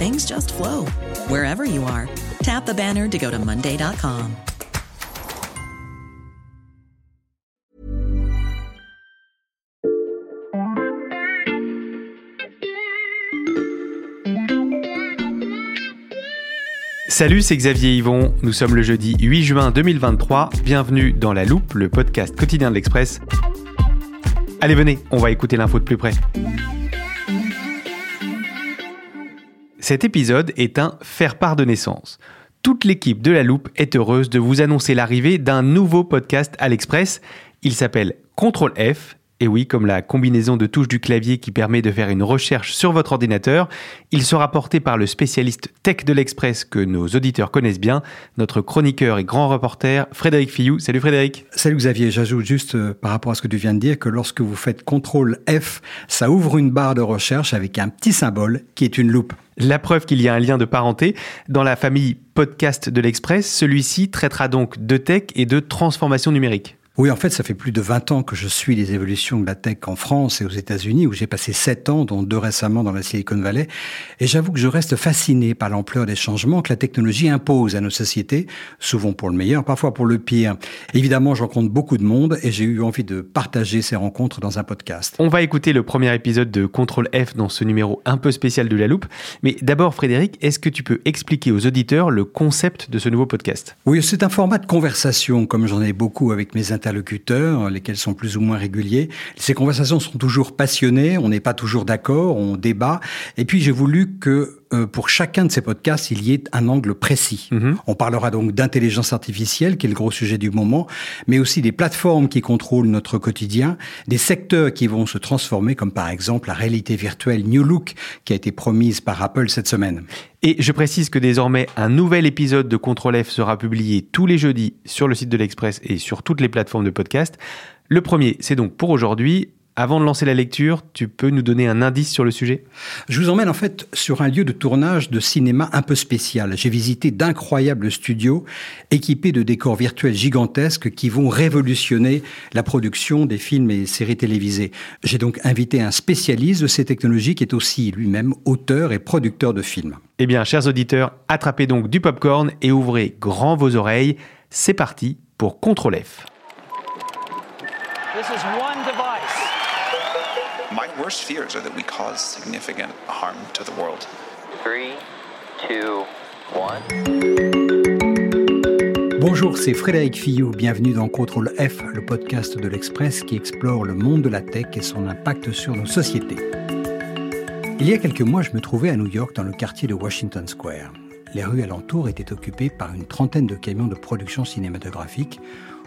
things just flow wherever you are. Tap the banner to go to Monday.com. Salut, c'est Xavier Yvon. Nous sommes le jeudi 8 juin 2023. Bienvenue dans La Loupe, le podcast quotidien de l'Express. Allez, venez, on va écouter l'info de plus près. Cet épisode est un faire-part de naissance. Toute l'équipe de La Loupe est heureuse de vous annoncer l'arrivée d'un nouveau podcast à l'Express. Il s'appelle Contrôle F et oui, comme la combinaison de touches du clavier qui permet de faire une recherche sur votre ordinateur, il sera porté par le spécialiste tech de l'Express que nos auditeurs connaissent bien, notre chroniqueur et grand reporter Frédéric Fillou. Salut Frédéric. Salut Xavier, j'ajoute juste euh, par rapport à ce que tu viens de dire que lorsque vous faites CTRL F, ça ouvre une barre de recherche avec un petit symbole qui est une loupe. La preuve qu'il y a un lien de parenté. Dans la famille podcast de l'Express, celui-ci traitera donc de tech et de transformation numérique. Oui, en fait, ça fait plus de 20 ans que je suis les évolutions de la tech en France et aux États-Unis, où j'ai passé 7 ans, dont deux récemment dans la Silicon Valley. Et j'avoue que je reste fasciné par l'ampleur des changements que la technologie impose à nos sociétés, souvent pour le meilleur, parfois pour le pire. Évidemment, je rencontre beaucoup de monde et j'ai eu envie de partager ces rencontres dans un podcast. On va écouter le premier épisode de Contrôle F dans ce numéro un peu spécial de la loupe. Mais d'abord, Frédéric, est-ce que tu peux expliquer aux auditeurs le concept de ce nouveau podcast? Oui, c'est un format de conversation, comme j'en ai beaucoup avec mes interlocuteurs lesquels sont plus ou moins réguliers. Ces conversations sont toujours passionnées, on n'est pas toujours d'accord, on débat. Et puis j'ai voulu que euh, pour chacun de ces podcasts, il y ait un angle précis. Mhm. On parlera donc d'intelligence artificielle, qui est le gros sujet du moment, mais aussi des plateformes qui contrôlent notre quotidien, des secteurs qui vont se transformer, comme par exemple la réalité virtuelle New Look, qui a été promise par Apple cette semaine. Et je précise que désormais, un nouvel épisode de Contrôle F sera publié tous les jeudis sur le site de l'Express et sur toutes les plateformes de podcast. Le premier, c'est donc pour aujourd'hui. Avant de lancer la lecture, tu peux nous donner un indice sur le sujet? Je vous emmène en fait sur un lieu de tournage de cinéma un peu spécial. J'ai visité d'incroyables studios équipés de décors virtuels gigantesques qui vont révolutionner la production des films et séries télévisées. J'ai donc invité un spécialiste de ces technologies qui est aussi lui-même auteur et producteur de films. Eh bien, chers auditeurs, attrapez donc du popcorn et ouvrez grand vos oreilles. C'est parti pour Contrôle F. worst fears are that we cause significant harm to the world. 3, 2, 1. Bonjour, c'est Frédéric Fillot. Bienvenue dans Contrôle F, le podcast de l'Express qui explore le monde de la tech et son impact sur nos sociétés. Il y a quelques mois, je me trouvais à New York dans le quartier de Washington Square. Les rues alentours étaient occupées par une trentaine de camions de production cinématographique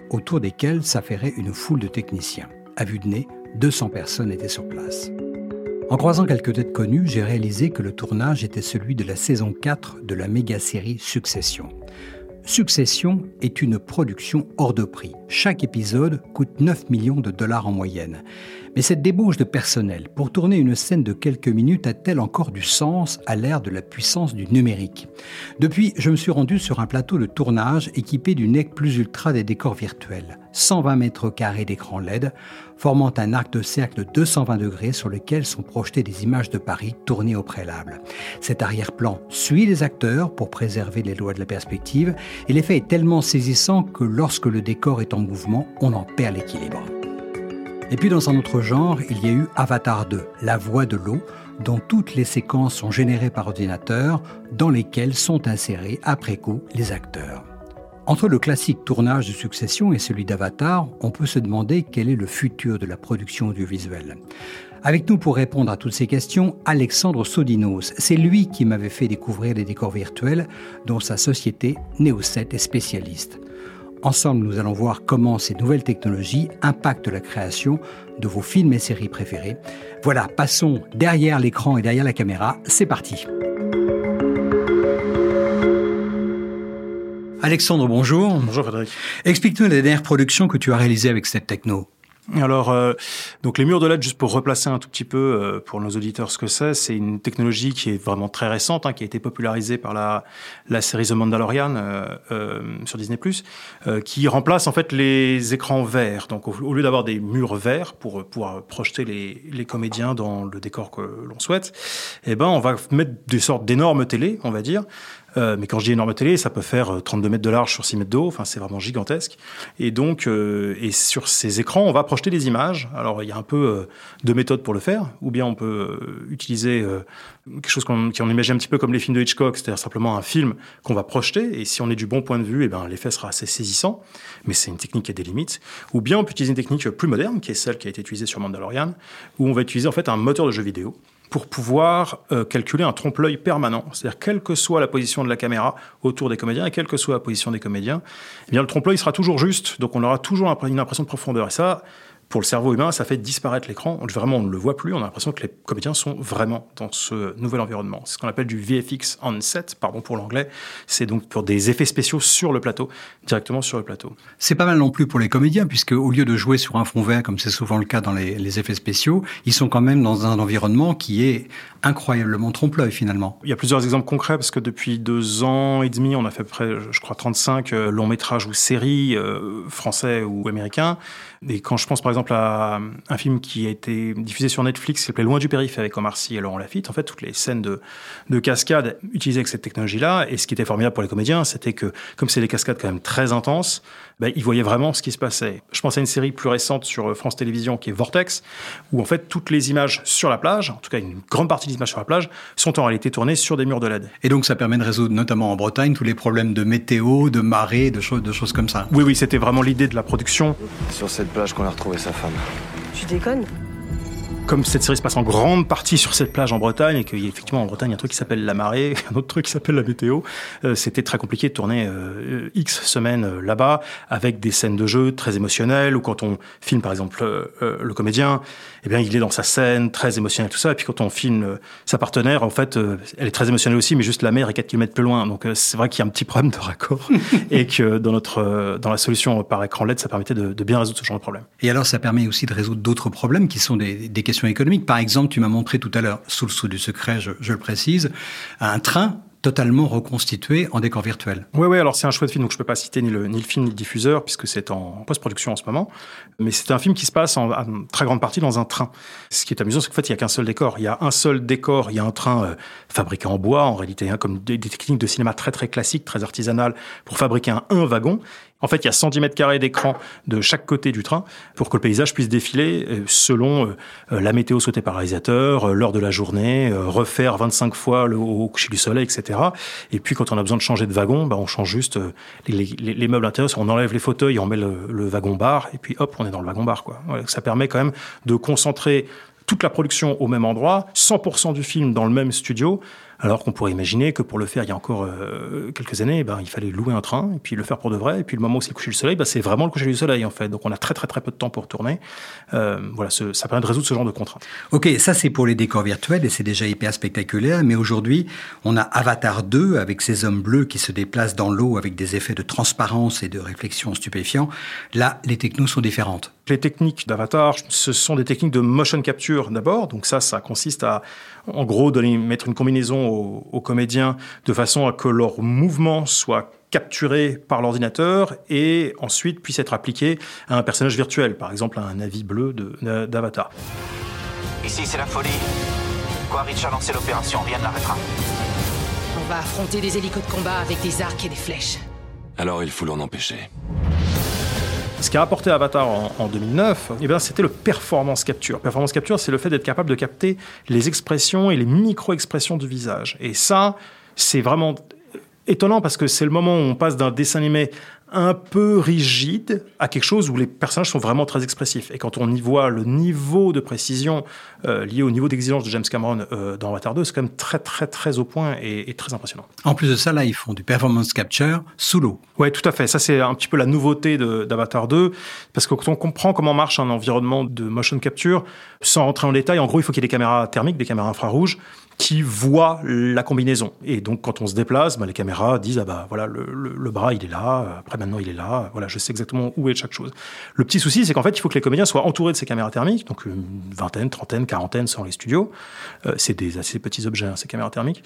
autour desquels s'affairait une foule de techniciens. À vue de nez, 200 personnes étaient sur place. En croisant quelques têtes connues, j'ai réalisé que le tournage était celui de la saison 4 de la méga-série Succession. Succession est une production hors de prix. Chaque épisode coûte 9 millions de dollars en moyenne. Mais cette débauche de personnel pour tourner une scène de quelques minutes a-t-elle encore du sens à l'ère de la puissance du numérique? Depuis, je me suis rendu sur un plateau de tournage équipé du NEC Plus Ultra des décors virtuels. 120 mètres carrés d'écran LED, formant un arc de cercle de 220 degrés sur lequel sont projetées des images de Paris tournées au préalable. Cet arrière-plan suit les acteurs pour préserver les lois de la perspective et l'effet est tellement saisissant que lorsque le décor est en mouvement, on en perd l'équilibre. Et puis dans un autre genre, il y a eu Avatar 2, La Voix de l'eau, dont toutes les séquences sont générées par ordinateur, dans lesquelles sont insérés après coup les acteurs. Entre le classique tournage de Succession et celui d'Avatar, on peut se demander quel est le futur de la production audiovisuelle. Avec nous pour répondre à toutes ces questions, Alexandre Sodinos. C'est lui qui m'avait fait découvrir les décors virtuels dont sa société Neoset est spécialiste. Ensemble, nous allons voir comment ces nouvelles technologies impactent la création de vos films et séries préférés. Voilà, passons derrière l'écran et derrière la caméra. C'est parti. Alexandre, bonjour. Bonjour Frédéric. Explique-nous la dernière production que tu as réalisée avec cette techno. Alors, euh, donc les murs de LED, juste pour replacer un tout petit peu euh, pour nos auditeurs ce que c'est, c'est une technologie qui est vraiment très récente, hein, qui a été popularisée par la, la série The Mandalorian euh, euh sur Disney+, qui remplace en fait les écrans verts. Donc au, lieu d'avoir des murs verts pour pouvoir projeter les, les comédiens dans le décor que l'on souhaite, eh ben on va mettre des sortes d'énormes télés, on va dire, euh, mais quand je dis énorme télé, ça peut faire 32 mètres de large sur 6 mètres de haut. Enfin, c'est vraiment gigantesque. Et donc, euh, et sur ces écrans, on va projeter des images. Alors, il y a un peu euh, de méthodes pour le faire. Ou bien on peut utiliser quelque chose qu'on qu imagine un petit peu comme les films de Hitchcock, c'est-à-dire simplement un film qu'on va projeter. Et si on est du bon point de vue, eh ben, l'effet sera assez saisissant. Mais c'est une technique qui a des limites. Ou bien on peut utiliser une technique plus moderne, qui est celle qui a été utilisée sur Mandalorian, où on va utiliser en fait un moteur de jeu vidéo pour pouvoir euh, calculer un trompe-l'œil permanent. C'est-à-dire, quelle que soit la position de la caméra autour des comédiens et quelle que soit la position des comédiens, eh bien, le trompe-l'œil sera toujours juste, donc on aura toujours une impression de profondeur. Et ça, pour le cerveau humain, ça fait disparaître l'écran. Vraiment, on ne le voit plus. On a l'impression que les comédiens sont vraiment dans ce nouvel environnement. C'est ce qu'on appelle du VFX on set, pardon pour l'anglais. C'est donc pour des effets spéciaux sur le plateau, directement sur le plateau. C'est pas mal non plus pour les comédiens, puisque au lieu de jouer sur un fond vert, comme c'est souvent le cas dans les, les, effets spéciaux, ils sont quand même dans un environnement qui est incroyablement trompe-l'œil finalement. Il y a plusieurs exemples concrets, parce que depuis deux ans et demi, on a fait à peu près, je crois, 35 euh, longs métrages ou séries euh, français ou américains. Et quand je pense par exemple à un film qui a été diffusé sur Netflix, qui s'appelait Loin du périph' avec Omar Sy et Laurent Lafitte, en fait, toutes les scènes de, de cascade utilisées avec cette technologie-là. Et ce qui était formidable pour les comédiens, c'était que, comme c'est des cascades quand même très intenses, ben, ils voyaient vraiment ce qui se passait. Je pense à une série plus récente sur France Télévisions qui est Vortex, où en fait toutes les images sur la plage, en tout cas une grande partie des images sur la plage, sont en réalité tournées sur des murs de LED. Et donc ça permet de résoudre notamment en Bretagne tous les problèmes de météo, de marée, de, choses, de choses comme ça. Oui, oui, c'était vraiment l'idée de la production. Sur cette plage qu'on a retrouvé sa femme. Tu déconnes? Comme cette série se passe en grande partie sur cette plage en Bretagne et qu'il y a effectivement en Bretagne un truc qui s'appelle la marée, un autre truc qui s'appelle la météo, euh, c'était très compliqué de tourner euh, X semaines euh, là-bas avec des scènes de jeu très émotionnelles ou quand on filme par exemple le comédien, eh bien il est dans sa scène très émotionnelle tout ça et puis quand on filme sa partenaire en fait elle est très émotionnelle aussi mais juste la mer est 4 km plus loin donc c'est vrai qu'il y a un petit problème de raccord et que dans notre dans la solution par écran LED ça permettait de, de, bien résoudre ce genre de problème. Et alors ça permet aussi de résoudre d'autres problèmes qui sont des, des questions économique. Par exemple, tu m'as montré tout à l'heure, sous le sceau du secret, je, le précise, un train totalement reconstitué en décor virtuel. Oui, oui, alors c'est un chouette film, donc je peux pas citer ni le, film ni le diffuseur, puisque c'est en post-production en ce moment. Mais c'est un film qui se passe en, très grande partie dans un train. Ce qui est amusant, c'est qu'en fait, il y a qu'un seul décor. Il y a un seul décor, il y a un train euh, fabriqué en bois, en réalité, hein, comme des, des, techniques de cinéma très très classiques, très artisanales, pour fabriquer un, un wagon. En fait, il y a 110 mètres carrés d'écran de chaque côté du train pour que le paysage puisse défiler euh, selon euh, la météo souhaitée par le réalisateur, l'heure de la journée, refaire 25 fois le, au coucher du soleil, etc. Et puis, quand on a besoin de changer de wagon, bah, on change juste les, les, les meubles intérieurs, on enlève les fauteuils, on met le, wagon bar, et puis hop, on est dans le wagon bar. Ça permet quand même de concentrer toute la production au même endroit, 100% du film dans le même studio, alors qu'on pourrait imaginer que pour le faire il y a encore euh, quelques années, ben, il fallait louer un train et puis le faire pour de vrai. Et puis le moment où c'est le coucher du soleil, ben, c'est vraiment le coucher du soleil en fait. Donc on a très très très peu de temps pour tourner. Euh, voilà, ce, ça permet de résoudre ce genre de contraintes. Ok, ça c'est pour les décors virtuels et c'est déjà hyper spectaculaire. Mais aujourd'hui, on a Avatar 2 avec ces hommes bleus qui se déplacent dans l'eau avec des effets de transparence et de réflexion stupéfiants. Là, les technos sont différentes. Les techniques d'Avatar, ce sont des techniques de motion capture d'abord. Donc ça, ça consiste à, en gros, donner, mettre une combinaison aux, aux comédiens de façon à que leur mouvement soit capturé par l'ordinateur et ensuite puisse être appliqué à un personnage virtuel, par exemple à un avis bleu d'Avatar. Ici, c'est la folie. Quaritch a lancé l'opération, rien ne l'arrêtera. On va affronter des hélicos de combat avec des arcs et des flèches. Alors il faut l'en empêcher. Ce qui a apporté Avatar en, en 2009, eh bien, c'était le performance capture. Performance capture, c'est le fait d'être capable de capter les expressions et les micro-expressions du visage. Et ça, c'est vraiment étonnant parce que c'est le moment où on passe d'un dessin animé un peu rigide à quelque chose où les personnages sont vraiment très expressifs. Et quand on y voit le niveau de précision euh, lié au niveau d'exigence de James Cameron euh, dans Avatar 2, c'est quand même très très très au point et, et, très impressionnant. En plus de ça, là, ils font du performance capture sous l'eau. Ouais, tout à fait. Ça, c'est un petit peu la nouveauté d'Avatar 2, parce que quand on comprend comment marche un environnement de motion capture, sans rentrer en détail, en gros, il faut qu'il y ait des caméras thermiques, des caméras infrarouges qui voient la combinaison. Et donc, quand on se déplace, bah, les caméras disent ah bah voilà le, le, le, bras il est là, après maintenant il est là, voilà je sais exactement où est chaque chose. Le petit souci, c'est qu'en fait, il faut que les comédiens soient entourés de ces caméras thermiques, donc une vingtaine, trentaine, quarantaine sans les studios. Euh, c'est des assez petits objets hein, ces caméras thermiques.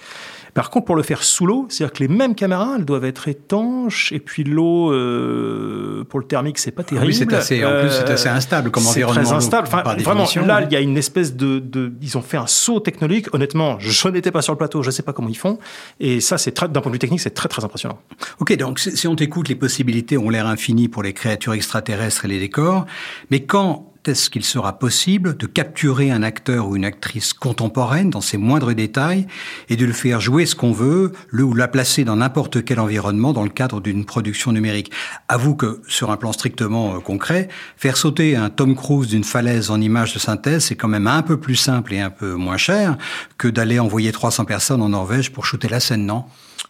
Par contre, pour le faire sous l'eau, c'est-à-dire que les mêmes caméras, elles doivent être étanches, et puis l'eau euh, pour le thermique, c'est pas terrible. Ah oui, c'est assez, en plus c'est assez instable comme environnement. C'est très instable. Enfin, vraiment, là, il y a une espèce de, de, ils ont fait un saut technologique. Honnêtement, je n'étais pas sur le plateau, je ne sais pas comment ils font. Et ça, c'est d'un point de vue technique, c'est très très impressionnant. Ok, donc si on t'écoute, les possibilités ont l'air infinies pour les créatures extraterrestres et les décors. Mais quand est-ce qu'il sera possible de capturer un acteur ou une actrice contemporaine dans ses moindres détails et de le faire jouer ce qu'on veut, le ou la placer dans n'importe quel environnement dans le cadre d'une production numérique? Avoue que, sur un plan strictement euh, concret, faire sauter un Tom Cruise d'une falaise en image de synthèse, c'est quand même un peu plus simple et un peu moins cher que d'aller envoyer 300 personnes en Norvège pour shooter la scène, non?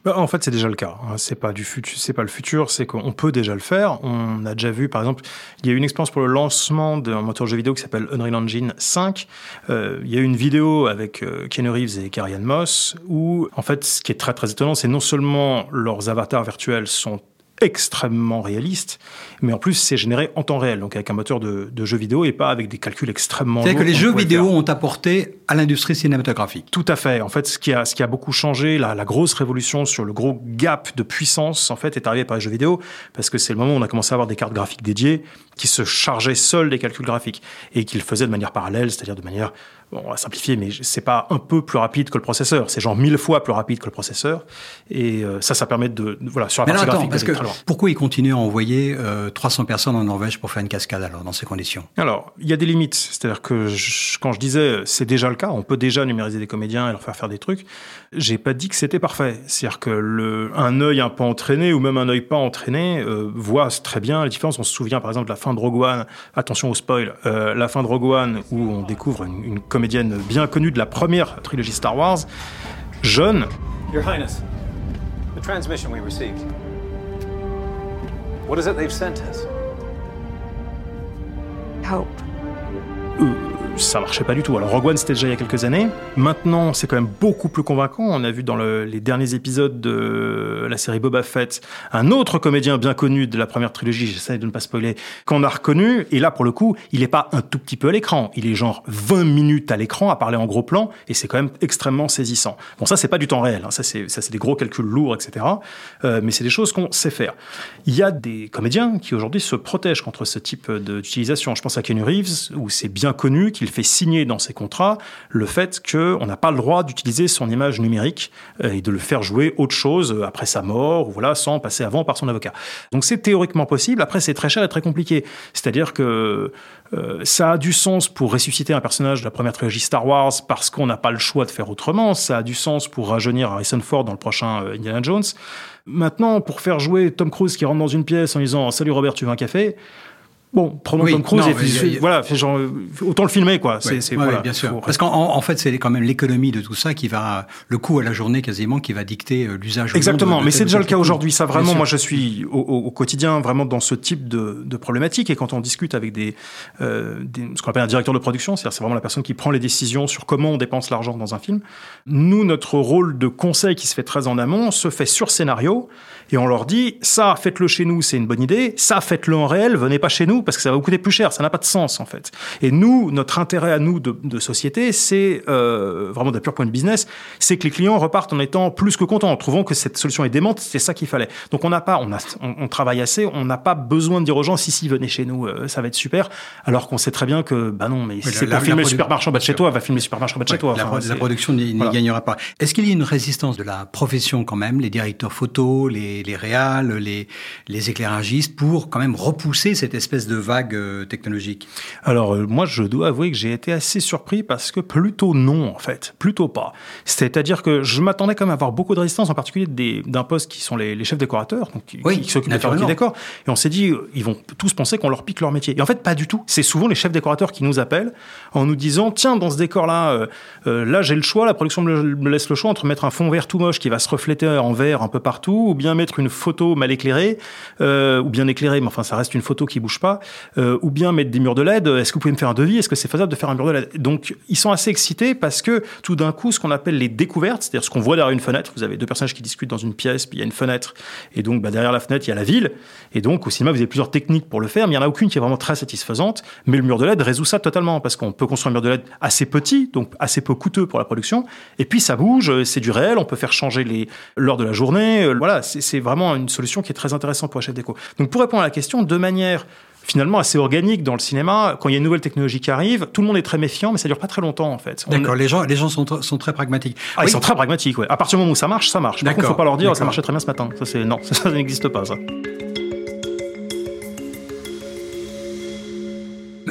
En fait, c'est déjà le cas. C'est pas du futur, c'est pas le futur, c'est qu'on peut déjà le faire. On a déjà vu, par exemple, il y a eu une expérience pour le lancement d'un moteur de jeu vidéo qui s'appelle Unreal Engine 5. Euh, il y a eu une vidéo avec euh, Keanu Reeves et Carrie Ann Moss où, en fait, ce qui est très très étonnant, c'est non seulement leurs avatars virtuels sont extrêmement réaliste, mais en plus c'est généré en temps réel, donc avec un moteur de, de jeux vidéo et pas avec des calculs extrêmement. C'est-à-dire que les jeux vidéo faire. ont apporté à l'industrie cinématographique. Tout à fait. En fait, ce qui a, ce qui a beaucoup changé, la, la grosse révolution sur le gros gap de puissance, en fait, est arrivé par les jeux vidéo, parce que c'est le moment où on a commencé à avoir des cartes graphiques dédiées qui se chargeaient seules des calculs graphiques et qui le faisaient de manière parallèle, c'est-à-dire de manière bon, on va simplifier, mais c'est pas un peu plus rapide que le processeur, c'est genre mille fois plus rapide que le processeur, et euh, ça, ça permet de, voilà, sur la mais partie attends, graphique, parce que pourquoi ils continuent à envoyer euh, 300 personnes en Norvège pour faire une cascade alors dans ces conditions? Alors, il y a des limites, c'est-à-dire que je, quand je disais c'est déjà le cas, on peut déjà numériser des comédiens et leur faire faire des trucs, j'ai pas dit que c'était parfait, c'est-à-dire que le, un œil un peu entraîné ou même un œil pas entraîné euh, voit très bien la différence. On se souvient par exemple de la fin de Rogue One, attention au spoil, euh, la fin de Rogue One où on découvre une, une comédienne bien connue de la première trilogie Star Wars, jeune. Your Highness, the transmission we received. What is it they've sent us? Hope. Euh, ça marchait pas du tout. Alors Rogue One c'était déjà il y a quelques années. Maintenant c'est quand même beaucoup plus convaincant. On a vu dans le, les derniers épisodes de la série Boba Fett un autre comédien bien connu de la première trilogie, j'essaie de ne pas spoiler, qu'on a reconnu. Et là pour le coup il est pas un tout petit peu à l'écran. Il est genre 20 minutes à l'écran à parler en gros plan et c'est quand même extrêmement saisissant. Bon ça c'est pas du temps réel. Hein. Ça c'est des gros calculs lourds etc. Euh, mais c'est des choses qu'on sait faire. Il y a des comédiens qui aujourd'hui se protègent contre ce type d'utilisation. Je pense à Keanu Reeves où c'est bien connu qu'il fait signer dans ses contrats le fait qu'on n'a pas le droit d'utiliser son image numérique euh, et de le faire jouer autre chose après sa mort, ou voilà, sans passer avant par son avocat. Donc c'est théoriquement possible. Après, c'est très cher et très compliqué. C'est-à-dire que euh, ça a du sens pour ressusciter un personnage de la première trilogie Star Wars parce qu'on n'a pas le choix de faire autrement. Ça a du sens pour rajeunir Harrison Ford dans le prochain euh, Indiana Jones. Maintenant, pour faire jouer Tom Cruise qui rentre dans une pièce en disant Salut Robert, tu veux un café? Bon, prenons Oui, Tom Cruise non, et puis, a- voilà, fait genre, autant le filmer quoi. C'est, Ouais, bien sûr. faut- Parce qu'en en fait, c'est quand même l'économie de tout ça qui va, le coût à la journée quasiment, qui va dicter euh, l'usage. Exactement, de- de mais c'est déjà le cas aujourd'hui. Ça, vraiment, moi, je suis au, au- au quotidien vraiment dans ce type de, de problématique. Et quand on discute avec des, euh, des- ce qu'on appelle un directeur de production, c'est-à-dire c'est vraiment la personne qui prend les décisions sur comment on dépense l'argent dans un film. Nous, notre rôle de conseil qui se fait très en amont se fait sur scénario, et on leur dit ça, faites-le chez nous, c'est une bonne idée. Ça, faites-le en réel, venez pas chez nous, nous parce que ça va vous coûter plus cher. Ça n'a pas de sens en fait. Et nous, notre intérêt à nous de, de société, c'est euh, vraiment d'un pur point de business, c'est que les clients repartent en étant plus que contents, en trouvant que cette solution est démente. C'est ça qu'il fallait. Donc on n'a pas, on, a, on, on, travaille assez, on n'a pas besoin de dire aux gens si si venez chez nous, euh, ça va être super. Alors qu'on sait très bien que bah non, mais si c'est pour filmer le supermarché en bas de chez toi, va filmer le supermarché en bas de chez toi. La, Enfin, la c'est- production n'y voilà. gagnera pas. Est-ce qu'il y a une résistance de la profession quand même, les directeurs photo, les, les réals, les, les éclairagistes, pour quand même repousser cette espèce de vague euh, technologique Alors euh, moi, je dois avouer que j'ai été assez surpris parce que plutôt non, en fait, plutôt pas. C'est-à-dire que je m'attendais quand même à avoir beaucoup de résistance, en particulier des- d'un poste qui sont les, les chefs décorateurs, donc qui, Oui, qui s'occupent de faire décors. Et on s'est dit, euh, ils vont tous penser qu'on leur pique leur métier. Et en fait, pas du tout. C'est souvent les chefs décorateurs qui nous appellent en nous disant, tiens, dans ce décor-là, euh, euh, là j'ai le choix, la production me, me laisse le choix entre mettre un fond vert tout moche qui va se refléter en vert un peu partout, ou bien mettre une photo mal éclairée, euh, ou bien éclairée, mais enfin ça reste une photo qui bouge pas, euh, ou bien mettre des murs de LED. Est-ce que vous pouvez me faire un devis? Est-ce que c'est faisable de faire un mur de LED? Donc ils sont assez excités parce que tout d'un coup, ce qu'on appelle les découvertes, c'est-à-dire ce qu'on voit derrière une fenêtre, vous avez deux personnages qui discutent dans une pièce, puis il y a une fenêtre, et donc bah, derrière la fenêtre il y a la ville, et donc au cinéma vous avez plusieurs techniques pour le faire, mais il n'y en a aucune qui est vraiment très satisfaisante. Mais le mur de LED résout ça totalement parce qu'on peut construire un mur de LED assez petit, donc assez peu coûteux pour la production, et puis ça bouge, euh, c'est du réel, on peut faire changer l'heure de la journée. euh, Voilà, c'est vraiment une solution qui est très intéressante pour chef déco. Donc pour répondre à la question, de manière finalement assez organique dans le cinéma, quand il y a une nouvelle technologie qui arrive, tout le monde est très méfiant, mais ça dure pas très longtemps en fait. On- D'accord, les gens, les gens sont, tr- sont très pragmatiques. Ah, Oui, ils sont très pragmatiques, ouais. À partir du moment où ça marche, ça marche. Par contre, faut pas leur dire, ça marchait très bien ce matin. Ça, c'est, non, ça, ça n'existe pas, ça.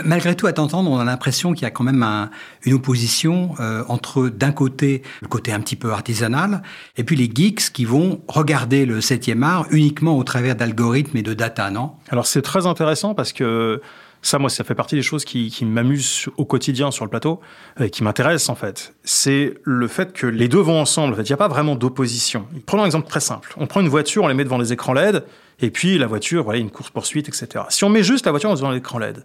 Malgré tout, à t'entendre, on a l'impression qu'il y a quand même un- une opposition euh, entre, d'un côté, le côté un petit peu artisanal, et puis les geeks qui vont regarder le septième art uniquement au travers d'algorithmes et de data, non? Alors, c'est très intéressant parce que ça, moi, ça fait partie des choses qui, qui m'amusent au quotidien sur le plateau et qui m'intéressent, en fait. C'est le fait que les deux vont ensemble. En fait, il n'y a pas vraiment d'opposition. Prenons un exemple très simple. On prend une voiture, on les met devant les écrans LED, et puis la voiture, voilà, une course-poursuite, etc. Si on met juste la voiture devant l'écran LED,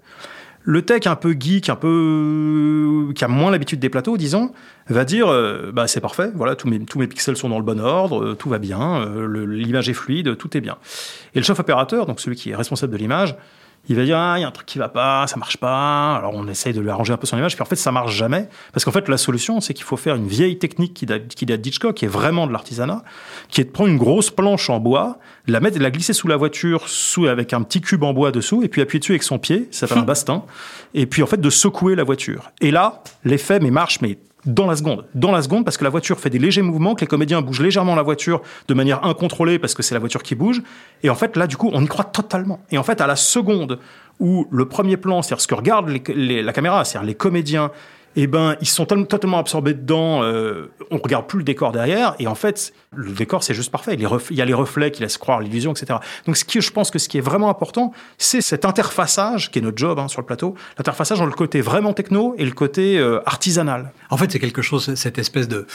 le tech un peu geek, un peu qui a moins l'habitude des plateaux, disons, va dire euh, bah c'est parfait, voilà tous mes pixels sont dans le bon ordre, euh, tout va bien, euh, l'image est fluide, tout est bien. Et le chef opérateur, donc celui qui est responsable de l'image, il va dire ah il y a un truc qui va pas, ça marche pas. Alors on essaye de lui arranger un peu son image, puis en fait ça marche jamais parce qu'en fait la solution c'est qu'il faut faire une vieille technique qui date, qui date d'Hitchcock, qui est vraiment de l'artisanat, qui est de prendre une grosse planche en bois, la mettre, la glisser sous la voiture, sous avec un petit cube en bois dessous, et puis appuyer dessus avec son pied, ça s'appelle un bastin, et puis en fait de secouer la voiture. Et là l'effet mais marche mais dans la seconde, dans la seconde, parce que la voiture fait des légers mouvements, que les comédiens bougent légèrement la voiture de manière incontrôlée, parce que c'est la voiture qui bouge. Et en fait, là, du coup, on y croit totalement. Et en fait, à la seconde où le premier plan, c'est-à-dire ce que regarde les- les- la caméra, c'est-à-dire les comédiens, eh ben, ils sont totalement absorbés dedans. Euh, on regarde plus le décor derrière, et en fait, le décor c'est juste parfait. Il y a les reflets qui laissent croire l'illusion, etc. Donc, ce qui, je pense que ce qui est vraiment important, c'est cet interfaçage qui est notre job hein, sur le plateau, l'interfaçage dans le côté vraiment techno et le côté euh, artisanal. En fait, c'est quelque chose, cette espèce de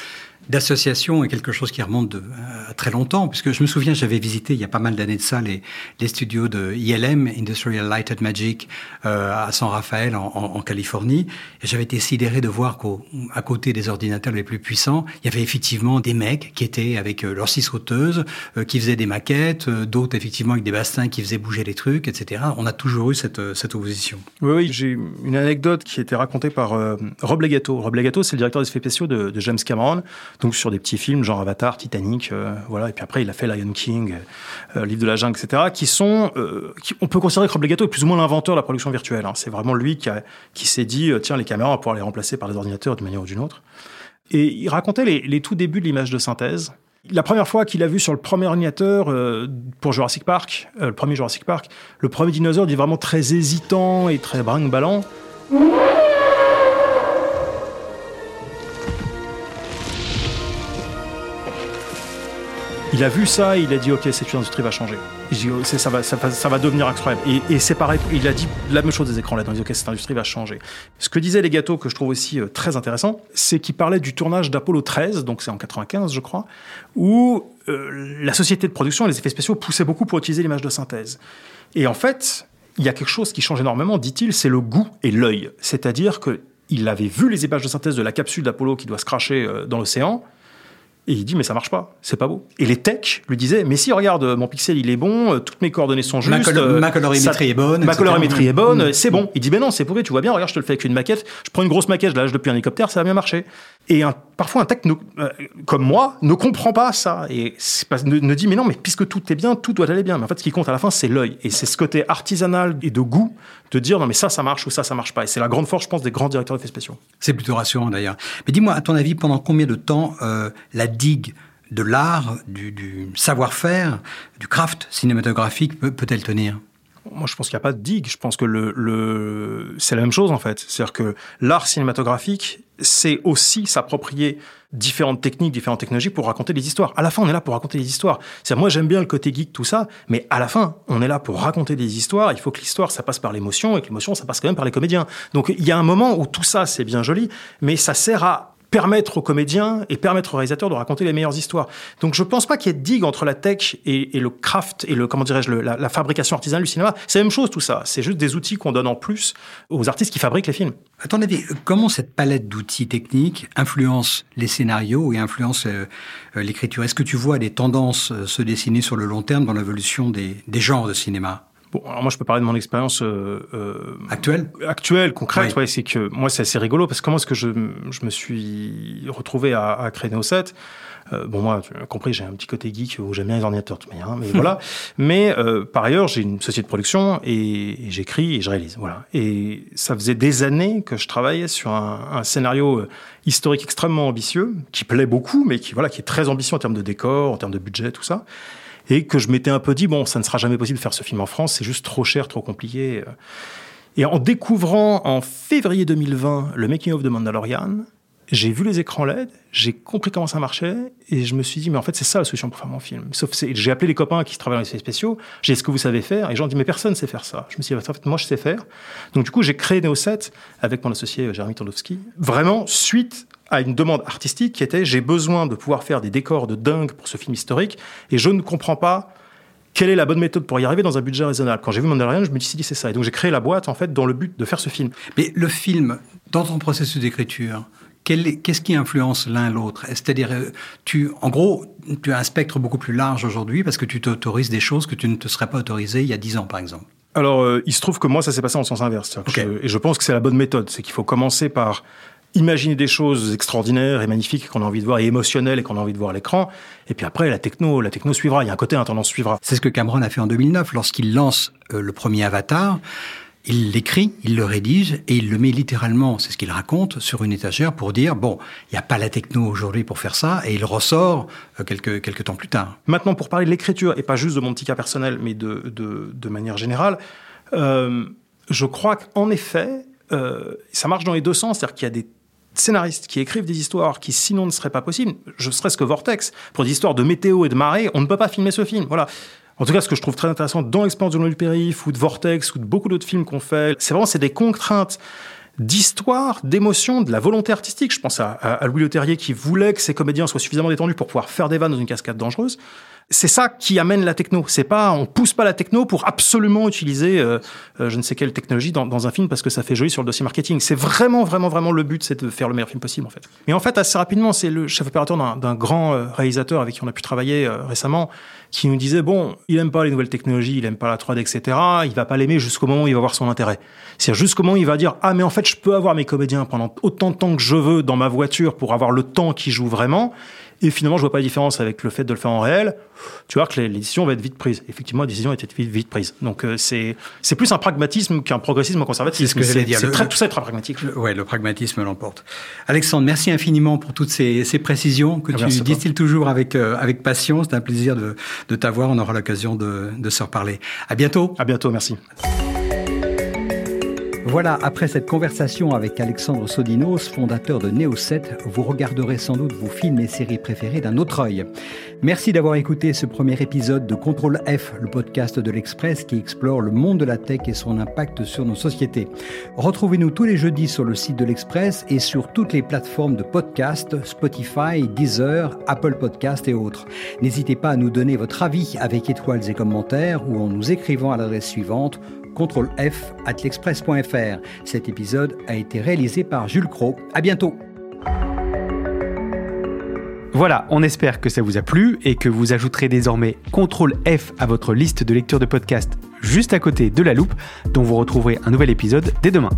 d'association est quelque chose qui remonte de, euh, très longtemps, puisque je me souviens, j'avais visité il y a pas mal d'années de ça les, studios de ILM, Industrial Lighted Magic, euh, à San Rafael, en Californie, et j'avais été sidéré de voir qu'à côté des ordinateurs les plus puissants, il y avait effectivement des mecs qui étaient avec euh, leurs scie sauteuses, euh, qui faisaient des maquettes, euh, d'autres effectivement avec des bastins qui faisaient bouger les trucs, etc. On a toujours eu cette, cette opposition. Oui, j'ai une anecdote qui a été racontée par Rob Legato. Rob Legato, c'est le directeur des effets spéciaux de, James Cameron, donc sur des petits films genre Avatar, Titanic, voilà. Et puis après, il a fait Lion King, euh, Livre de la jungle, etc. Qui sont, on peut considérer que Rob Legato est plus ou moins l'inventeur de la production virtuelle. hein. C'est vraiment lui qui, s'est dit, tiens, les caméras, on va pouvoir les remplacer par des ordinateurs d'une manière ou d'une autre. Et il racontait les, les tout débuts de l'image de synthèse. La première fois qu'il a vu sur le premier ordinateur euh, pour Jurassic Park, euh, le premier Jurassic Park, le premier dinosaure dit vraiment très hésitant et très brinque-ballant. Il a vu ça et il a dit ok cette industrie va changer. Ça, va, ça, va, devenir incroyable. Et, et c'est pareil, il a dit la même chose des écrans là. Il dit ok cette industrie va changer. Ce que disait les gâteaux que je trouve aussi euh, très intéressant, c'est qu'il parlait du tournage d'Apollo 13, donc c'est en 95 je crois, où euh, la société de production et les effets spéciaux poussaient beaucoup pour utiliser l'image de synthèse. Et en fait, il y a quelque chose qui change énormément, dit-il, c'est le goût et l'œil. C'est-à-dire que il avait vu les images de synthèse de la capsule d'Apollo qui doit se cracher euh, dans l'océan. Et il dit, mais ça marche pas, c'est pas beau. Et les techs lui disaient, mais si, regarde, mon pixel, il est bon, euh, toutes mes coordonnées sont justes. Ma, euh, ma colorimétrie ça- est bonne. Ma etc. colorimétrie est bonne, Mm. c'est bon. Il dit, mais non, c'est pourri, tu vois bien, regarde, je te le fais avec une maquette. Je prends une grosse maquette, je la lâche depuis un hélicoptère, ça va bien marcher. Et parfois, un tech euh, comme moi ne comprend pas ça. Et ne, dit, mais non, mais puisque tout est bien, tout doit aller bien. Mais en fait, ce qui compte à la fin, c'est l'œil. Et c'est ce côté artisanal et de goût de dire, non, mais ça, ça marche ou ça, ça marche pas. Et c'est la grande force, je pense, des grands directeurs d'effets spéciaux. C'est plutôt rassurant d'ailleurs. Mais dis-moi, à ton avis, pendant combien de temps euh, la digue de l'art, du, savoir-faire, du craft cinématographique peut- peut-elle tenir? Moi, je pense qu'il n'y a pas de digue. Je pense que le, le... c'est la même chose, en fait. C'est-à-dire que l'art cinématographique, c'est aussi s'approprier différentes techniques, différentes technologies pour raconter des histoires. À la fin, on est là pour raconter des histoires. C'est moi, j'aime bien le côté geek, tout ça, mais à la fin, on est là pour raconter des histoires. Il faut que l'histoire, ça passe par l'émotion, et que l'émotion, ça passe quand même par les comédiens. Donc, il y a un moment où tout ça, c'est bien joli, mais ça sert à permettre aux comédiens et permettre aux réalisateurs de raconter les meilleures histoires. Donc je pense pas qu'il y ait de digue entre la tech et, le craft et le comment dirais-je la, fabrication artisanale du cinéma. C'est la même chose tout ça. C'est juste des outils qu'on donne en plus aux artistes qui fabriquent les films. À ton avis, comment cette palette d'outils techniques influence les scénarios et influence euh, euh, l'écriture? Est-ce que tu vois des tendances euh, se dessiner sur le long terme dans l'évolution des genres de cinéma? Bon, alors moi je peux parler de mon expérience euh, euh, Actuelle? actuelle, concrète. Oui. Ouais, c'est que moi c'est assez rigolo parce que comment est-ce que je, je me suis retrouvé à, à créer Neo 7 Euh, bon, moi, tu as compris, j'ai un petit côté geek où j'aime bien les ordinateurs, de toute manière, hein, mais voilà. Mais euh, par ailleurs, j'ai une société de production et, et j'écris et je réalise. Voilà. Et ça faisait des années que je travaillais sur un, un scénario euh, historique extrêmement ambitieux, qui plaît beaucoup, mais qui, voilà, qui est très ambitieux en termes de décor, en termes de budget, tout ça. Et que je m'étais un peu dit, bon, ça ne sera jamais possible de faire ce film en France, c'est juste trop cher, trop compliqué. euh. Et en découvrant en février 2020 le making of de Mandalorian, j'ai vu les écrans LED, j'ai compris comment ça marchait, et je me suis dit, mais en fait, c'est ça la solution pour faire mon film. Sauf j'ai appelé les copains qui travaillent dans les effets spéciaux, j'ai dit, est-ce que vous savez faire? Et les gens dit, mais personne ne sait faire ça. Je me suis dit, en fait, moi, je sais faire. Donc, du coup, j'ai créé Neo 7 avec mon associé euh, Jérémy Tondowski, vraiment suite à une demande artistique qui était, j'ai besoin de pouvoir faire des décors de dingue pour ce film historique, et je ne comprends pas quelle est la bonne méthode pour y arriver dans un budget raisonnable. Quand j'ai vu Mandalorian, je me suis dit, c'est ça. Et donc, j'ai créé la boîte, en fait, dans le but de faire ce film. Mais le film, dans ton processus d'écriture, qu'est-ce qui influence l'un l'autre? C'est-à-dire, euh, tu, en gros, tu as un spectre beaucoup plus large aujourd'hui parce que tu t'autorises des choses que tu ne te serais pas autorisé il y a 10 ans, par exemple. Alors, euh, il se trouve que moi, ça s'est passé en sens inverse. Je- et je pense que c'est la bonne méthode. C'est qu'il faut commencer par imaginer des choses extraordinaires et magnifiques qu'on a envie de voir et émotionnelles et qu'on a envie de voir à l'écran. Et puis après, la techno, la techno suivra. Il y a un côté, un tendance suivra. C'est ce que Cameron a fait en 2009 lorsqu'il lance euh, le premier Avatar. Il l'écrit, il le rédige et il le met littéralement, c'est ce qu'il raconte, sur une étagère pour dire bon, il n'y a pas la techno aujourd'hui pour faire ça et il ressort euh, quelques quelques temps plus tard. Maintenant, pour parler de l'écriture, et pas juste de mon petit cas personnel, mais de, de, manière générale, euh, je crois qu'en effet, euh, ça marche dans les deux sens. C'est-à-dire qu'il y a des scénaristes qui écrivent des histoires qui sinon ne seraient pas possibles. Je serais-ce que Vortex, pour des histoires de météo et de marée, on ne peut pas filmer ce film. Voilà. En tout cas, ce que je trouve très intéressant dans l'expérience de Noël du Périph ou de Vortex ou de beaucoup d'autres films qu'on fait, c'est vraiment c'est des contraintes d'histoire, d'émotion, de la volonté artistique. Je pense à, à, Louis qui voulait que ses comédiens soient suffisamment détendus pour pouvoir faire des vannes dans une cascade dangereuse. C'est ça qui amène la techno. C'est pas, on pousse pas la techno pour absolument utiliser euh, euh, je ne sais quelle technologie dans, dans un film parce que ça fait joli sur le dossier marketing. C'est vraiment, vraiment, vraiment le but, c'est de faire le meilleur film possible en fait. Mais en fait, assez rapidement, c'est le chef opérateur d'un- grand euh, réalisateur avec qui on a pu travailler euh, récemment qui nous disait bon, il aime pas les nouvelles technologies, il aime pas la 3D, etc. Il va pas l'aimer jusqu'au moment où il va voir son intérêt. C'est-à-dire jusqu'au moment où il va dire ah mais en fait je peux avoir mes comédiens pendant autant de temps que je veux dans ma voiture pour avoir le temps qui joue vraiment. Et finalement, je vois pas la différence avec le fait de le faire en réel. Tu vois que les, les décisions vont être vite prises. Effectivement, les décisions étaient vite, vite prises. Donc euh, c'est c'est plus un pragmatisme qu'un progressisme conservatisme. C'est ce que j'allais dire. C'est Le- très, tout ça est très pragmatique. Le- Ouais, le pragmatisme l'emporte. Alexandre, merci infiniment pour toutes ces, ces précisions que Ah, tu distilles toujours avec, euh, avec passion. C'est un plaisir de, de t'avoir. On aura l'occasion de, de se reparler. À bientôt. À bientôt, merci. Voilà, après cette conversation avec Alexandre Sodinos, fondateur de Neo7, vous regarderez sans doute vos films et séries préférés d'un autre œil. Merci d'avoir écouté ce premier épisode de Contrôle F, le podcast de l'Express qui explore le monde de la tech et son impact sur nos sociétés. Retrouvez-nous tous les jeudis sur le site de l'Express et sur toutes les plateformes de podcast, Spotify, Deezer, Apple Podcast et autres. N'hésitez pas à nous donner votre avis avec étoiles et commentaires ou en nous écrivant à l'adresse suivante contrôle F at l'express.fr. Cet épisode a été réalisé par Jules Cro. À bientôt. Voilà, on espère que ça vous a plu et que vous ajouterez désormais CTRL F à votre liste de lecture de podcast juste à côté de la loupe, dont vous retrouverez un nouvel épisode dès demain.